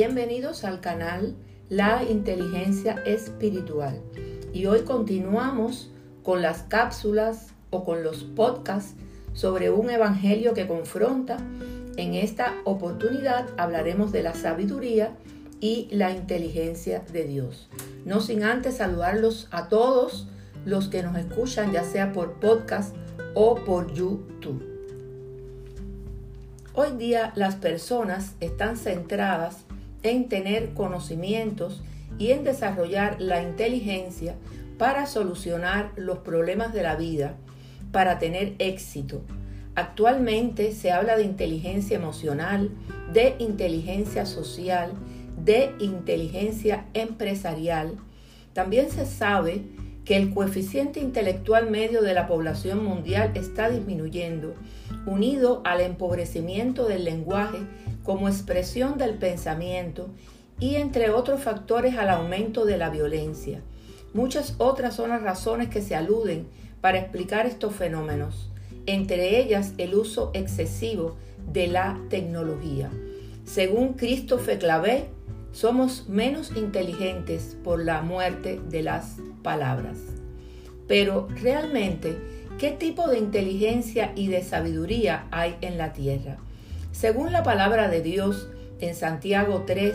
Bienvenidos al canal La Inteligencia Espiritual. Y hoy continuamos con las cápsulas o con los podcasts sobre un evangelio que confronta. En esta oportunidad hablaremos de la sabiduría y la inteligencia de Dios. No sin antes saludarlos a todos los que nos escuchan, ya sea por podcast o por YouTube. Hoy día las personas están centradas en tener conocimientos y en desarrollar la inteligencia para solucionar los problemas de la vida, para tener éxito. Actualmente se habla de inteligencia emocional, de inteligencia social, de inteligencia empresarial. También se sabe que el coeficiente intelectual medio de la población mundial está disminuyendo, unido al empobrecimiento del lenguaje como expresión del pensamiento y entre otros factores al aumento de la violencia. Muchas otras son las razones que se aluden para explicar estos fenómenos, entre ellas el uso excesivo de la tecnología. Según Christophe Clavé, somos menos inteligentes por la muerte de las palabras. Pero realmente, ¿qué tipo de inteligencia y de sabiduría hay en la tierra? Según la palabra de Dios en Santiago 3,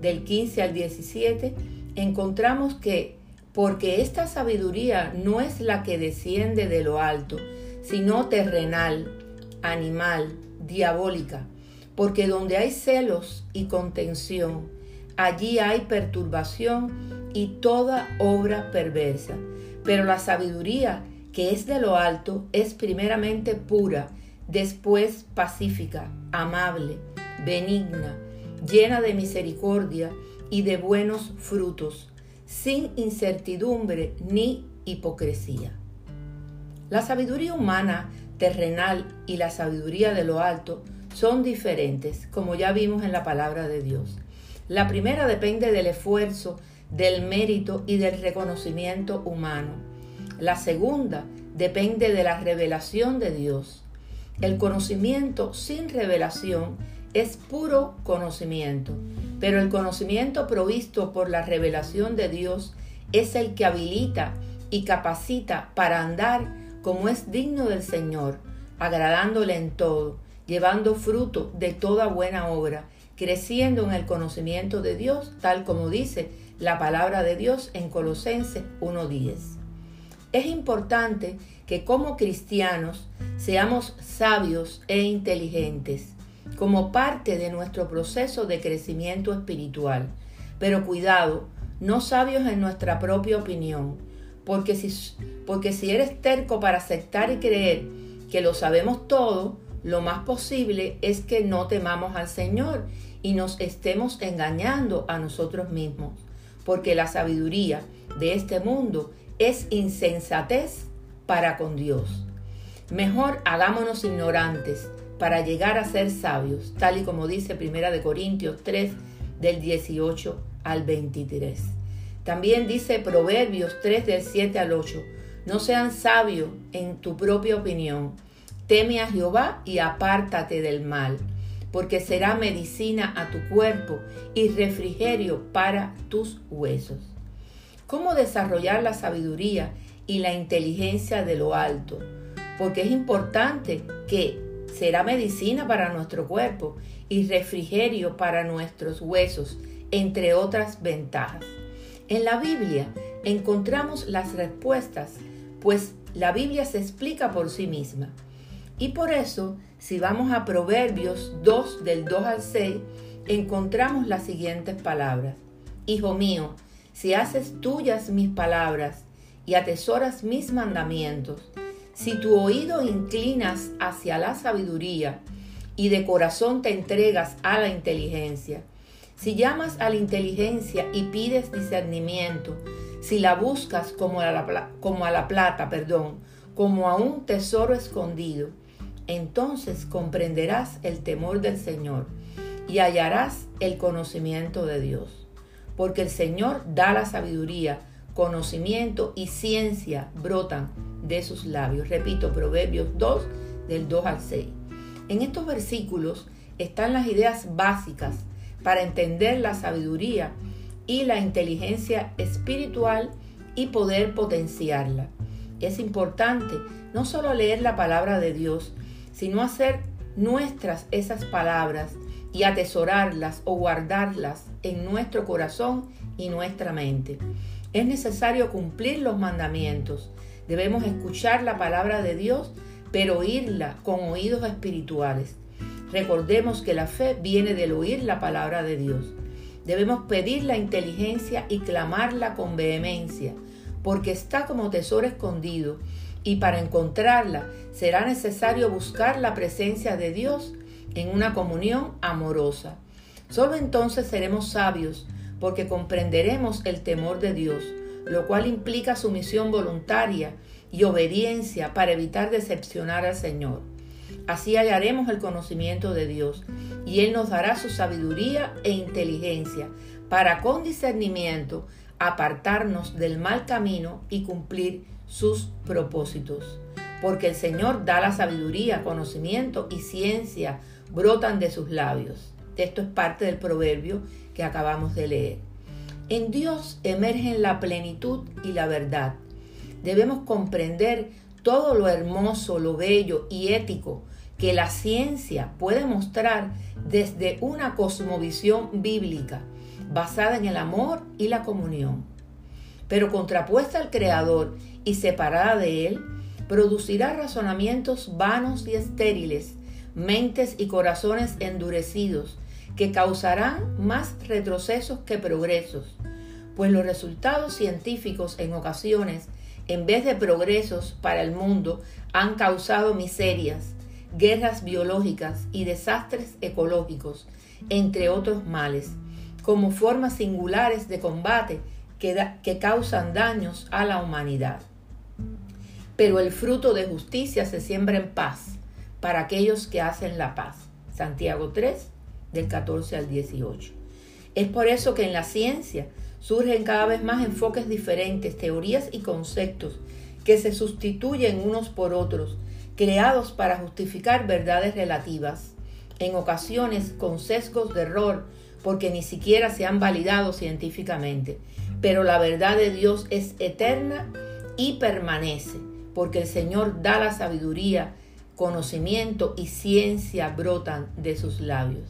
del 15 al 17, encontramos que porque esta sabiduría no es la que desciende de lo alto, sino terrenal, animal, diabólica, porque donde hay celos y contención, allí hay perturbación y toda obra perversa. Pero la sabiduría que es de lo alto es primeramente pura, después pacífica, amable, benigna, llena de misericordia y de buenos frutos, sin incertidumbre ni hipocresía. La sabiduría humana, terrenal y la sabiduría de lo alto son diferentes, como ya vimos en la palabra de Dios. La primera depende del esfuerzo, del mérito y del reconocimiento humano. La segunda depende de la revelación de Dios. El conocimiento sin revelación es puro conocimiento, pero el conocimiento provisto por la revelación de Dios es el que habilita y capacita para andar como es digno del Señor, agradándole en todo, llevando fruto de toda buena obra, creciendo en el conocimiento de Dios, tal como dice la palabra de Dios en Colosenses 1.10. Es importante que como cristianos seamos sabios e inteligentes como parte de nuestro proceso de crecimiento espiritual. Pero cuidado, no sabios en nuestra propia opinión, porque si, porque si eres terco para aceptar y creer que lo sabemos todo, lo más posible es que no temamos al Señor y nos estemos engañando a nosotros mismos, porque la sabiduría de este mundo es insensatez para con Dios. Mejor hagámonos ignorantes para llegar a ser sabios, tal y como dice Primera de Corintios 3 del 18 al 23. También dice Proverbios 3 del 7 al 8, no sean sabios en tu propia opinión, teme a Jehová y apártate del mal, porque será medicina a tu cuerpo y refrigerio para tus huesos. ¿Cómo desarrollar la sabiduría y la inteligencia de lo alto? Porque es importante que será medicina para nuestro cuerpo y refrigerio para nuestros huesos, entre otras ventajas. En la Biblia encontramos las respuestas, pues la Biblia se explica por sí misma. Y por eso, si vamos a Proverbios 2 del 2 al 6, encontramos las siguientes palabras. Hijo mío, si haces tuyas mis palabras y atesoras mis mandamientos, si tu oído inclinas hacia la sabiduría y de corazón te entregas a la inteligencia, si llamas a la inteligencia y pides discernimiento, si la buscas como a la, plata, perdón, como a un tesoro escondido, entonces comprenderás el temor del Señor y hallarás el conocimiento de Dios porque el Señor da la sabiduría, conocimiento y ciencia brotan de sus labios. Repito, Proverbios 2, del 2 al 6. En estos versículos están las ideas básicas para entender la sabiduría y la inteligencia espiritual y poder potenciarla. Es importante no solo leer la palabra de Dios, sino hacer nuestras esas palabras y atesorarlas o guardarlas en nuestro corazón y nuestra mente. Es necesario cumplir los mandamientos. Debemos escuchar la palabra de Dios, pero oírla con oídos espirituales. Recordemos que la fe viene del oír la palabra de Dios. Debemos pedir la inteligencia y clamarla con vehemencia, porque está como tesoro escondido, y para encontrarla será necesario buscar la presencia de Dios en una comunión amorosa. Solo entonces seremos sabios, porque comprenderemos el temor de Dios, lo cual implica sumisión voluntaria y obediencia para evitar decepcionar al Señor. Así hallaremos el conocimiento de Dios y Él nos dará su sabiduría e inteligencia para con discernimiento apartarnos del mal camino y cumplir sus propósitos. Porque el Señor da la sabiduría, conocimiento y ciencia brotan de sus labios. Esto es parte del proverbio que acabamos de leer. En Dios emergen la plenitud y la verdad. Debemos comprender todo lo hermoso, lo bello y ético que la ciencia puede mostrar desde una cosmovisión bíblica basada en el amor y la comunión. Pero contrapuesta al Creador y separada de Él, producirá razonamientos vanos y estériles, mentes y corazones endurecidos, que causarán más retrocesos que progresos, pues los resultados científicos en ocasiones, en vez de progresos para el mundo, han causado miserias, guerras biológicas y desastres ecológicos, entre otros males, como formas singulares de combate que, causan daños a la humanidad. Pero el fruto de justicia se siembra en paz para aquellos que hacen la paz. Santiago 3, del 14 al 18. Es por eso que en la ciencia surgen cada vez más enfoques diferentes, teorías y conceptos que se sustituyen unos por otros, creados para justificar verdades relativas, en ocasiones con sesgos de error, porque ni siquiera se han validado científicamente. Pero la verdad de Dios es eterna y permanece, porque el Señor da la sabiduría, conocimiento y ciencia brotan de sus labios.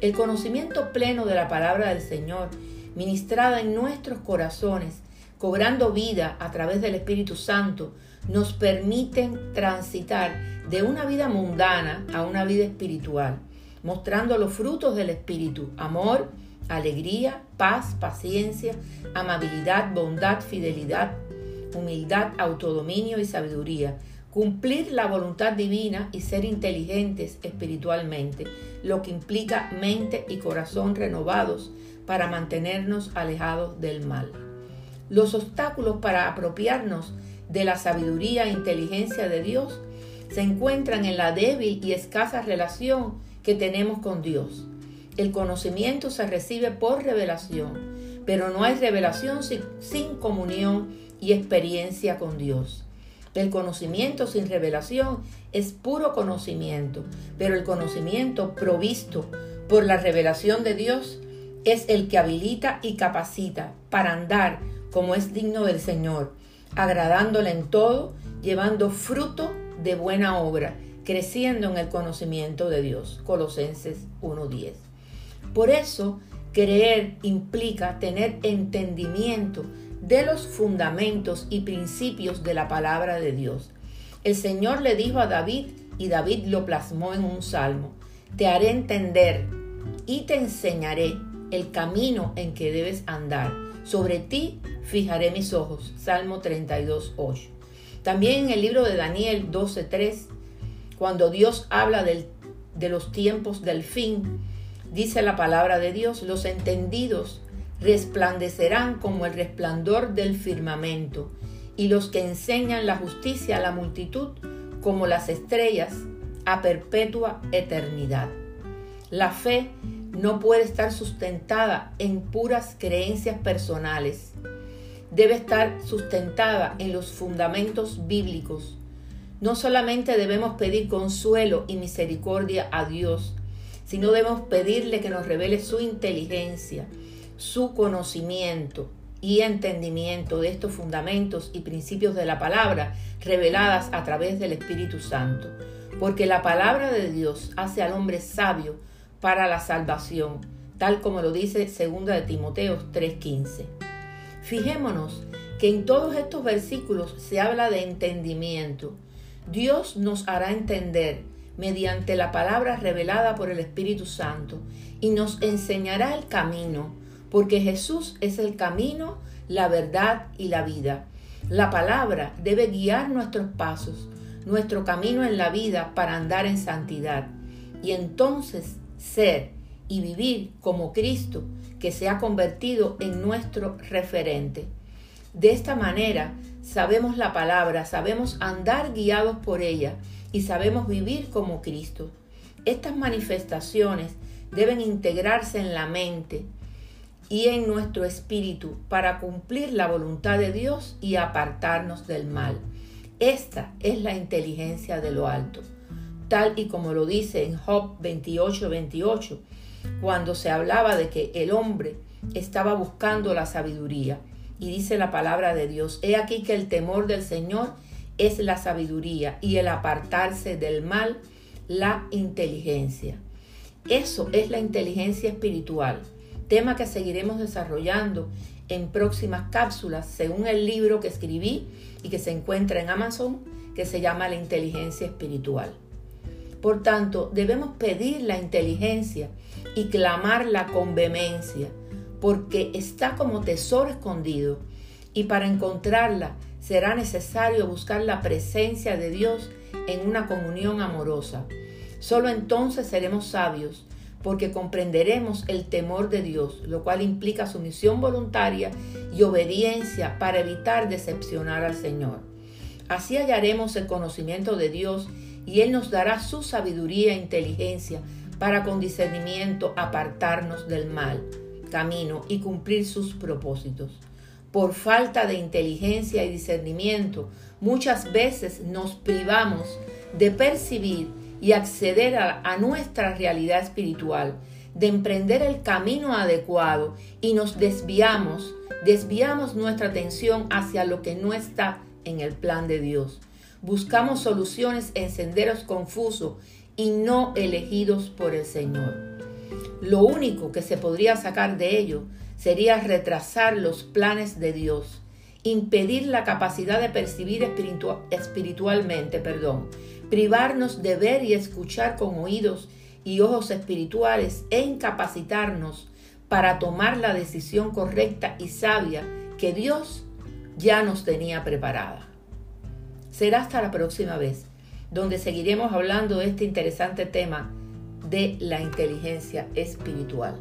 El conocimiento pleno de la palabra del Señor, ministrada en nuestros corazones, cobrando vida a través del Espíritu Santo, nos permiten transitar de una vida mundana a una vida espiritual, mostrando los frutos del Espíritu, amor, alegría, paz, paciencia, amabilidad, bondad, fidelidad, humildad, autodominio y sabiduría cumplir la voluntad divina y ser inteligentes espiritualmente, lo que implica mente y corazón renovados para mantenernos alejados del mal. Los obstáculos para apropiarnos de la sabiduría e inteligencia de Dios se encuentran en la débil y escasa relación que tenemos con Dios. El conocimiento se recibe por revelación, pero no hay revelación sin, sin comunión y experiencia con Dios. El conocimiento sin revelación es puro conocimiento, pero el conocimiento provisto por la revelación de Dios es el que habilita y capacita para andar como es digno del Señor, agradándole en todo, llevando fruto de buena obra, creciendo en el conocimiento de Dios. Colosenses 1.10. Por eso, creer implica tener entendimiento de los fundamentos y principios de la palabra de Dios. El Señor le dijo a David, y David lo plasmó en un salmo, te haré entender y te enseñaré el camino en que debes andar. Sobre ti fijaré mis ojos. Salmo 32, 8. También en el libro de Daniel 12, 3, cuando Dios habla de los tiempos del fin, dice la palabra de Dios, los entendidos resplandecerán como el resplandor del firmamento, y los que enseñan la justicia a la multitud como las estrellas a perpetua eternidad. La fe no puede estar sustentada en puras creencias personales. Debe estar sustentada en los fundamentos bíblicos. No solamente debemos pedir consuelo y misericordia a Dios, sino debemos pedirle que nos revele su inteligencia, su conocimiento y entendimiento de estos fundamentos y principios de la palabra reveladas a través del Espíritu Santo. Porque la palabra de Dios hace al hombre sabio para la salvación, tal como lo dice 2 de Timoteo 3:15. Fijémonos que en todos estos versículos se habla de entendimiento. Dios nos hará entender mediante la palabra revelada por el Espíritu Santo y nos enseñará el camino, porque Jesús es el camino, la verdad y la vida. La palabra debe guiar nuestros pasos, nuestro camino en la vida para andar en santidad y entonces ser y vivir como Cristo, que se ha convertido en nuestro referente. De esta manera sabemos la palabra, sabemos andar guiados por ella y sabemos vivir como Cristo. Estas manifestaciones deben integrarse en la mente y en nuestro espíritu para cumplir la voluntad de Dios y apartarnos del mal. Esta es la inteligencia de lo alto, tal y como lo dice en Job 28, 28, cuando se hablaba de que el hombre estaba buscando la sabiduría. Y dice la palabra de Dios, he aquí que el temor del Señor es la sabiduría y el apartarse del mal, la inteligencia. Eso es la inteligencia espiritual, tema que seguiremos desarrollando en próximas cápsulas según el libro que escribí y que se encuentra en Amazon que se llama La inteligencia espiritual. Por tanto, debemos pedir la inteligencia y clamarla con vehemencia, porque está como tesoro escondido y para encontrarla será necesario buscar la presencia de Dios en una comunión amorosa. Solo entonces seremos sabios, porque comprenderemos el temor de Dios, lo cual implica sumisión voluntaria y obediencia para evitar decepcionar al Señor. Así hallaremos el conocimiento de Dios y Él nos dará su sabiduría e inteligencia para con discernimiento apartarnos del mal camino y cumplir sus propósitos por falta de inteligencia y discernimiento, muchas veces nos privamos de percibir y acceder a, nuestra realidad espiritual, de emprender el camino adecuado y nos desviamos, desviamos nuestra atención hacia lo que no está en el plan de Dios. Buscamos soluciones en senderos confusos y no elegidos por el Señor. Lo único que se podría sacar de ello sería retrasar los planes de Dios, impedir la capacidad de percibir espiritualmente, perdón, privarnos de ver y escuchar con oídos y ojos espirituales e incapacitarnos para tomar la decisión correcta y sabia que Dios ya nos tenía preparada. Será hasta la próxima vez, donde seguiremos hablando de este interesante tema de la inteligencia espiritual.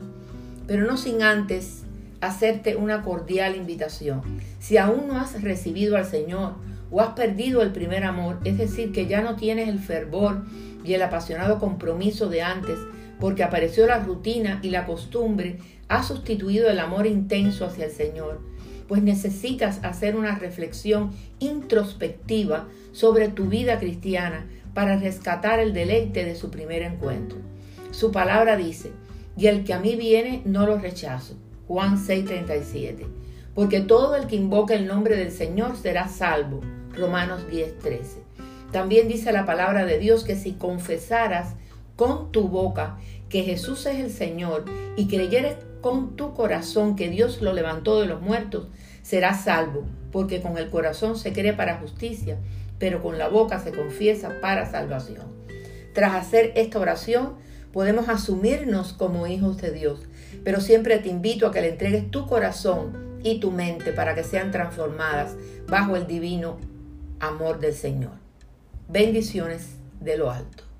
Pero no sin antes hacerte una cordial invitación. Si aún no has recibido al Señor o has perdido el primer amor, es decir, que ya no tienes el fervor y el apasionado compromiso de antes, porque apareció la rutina y la costumbre, ha sustituido el amor intenso hacia el Señor, pues necesitas hacer una reflexión introspectiva sobre tu vida cristiana para rescatar el deleite de su primer encuentro. Su palabra dice, y el que a mí viene no lo rechazo Juan 6:37. Porque todo el que invoca el nombre del Señor será salvo. Romanos 10:13. También dice la palabra de Dios que si confesaras con tu boca que Jesús es el Señor y creyeres con tu corazón que Dios lo levantó de los muertos, serás salvo, porque con el corazón se cree para justicia, pero con la boca se confiesa para salvación. Tras hacer esta oración, podemos asumirnos como hijos de Dios pero siempre te invito a que le entregues tu corazón y tu mente para que sean transformadas bajo el divino amor del Señor. Bendiciones de lo alto.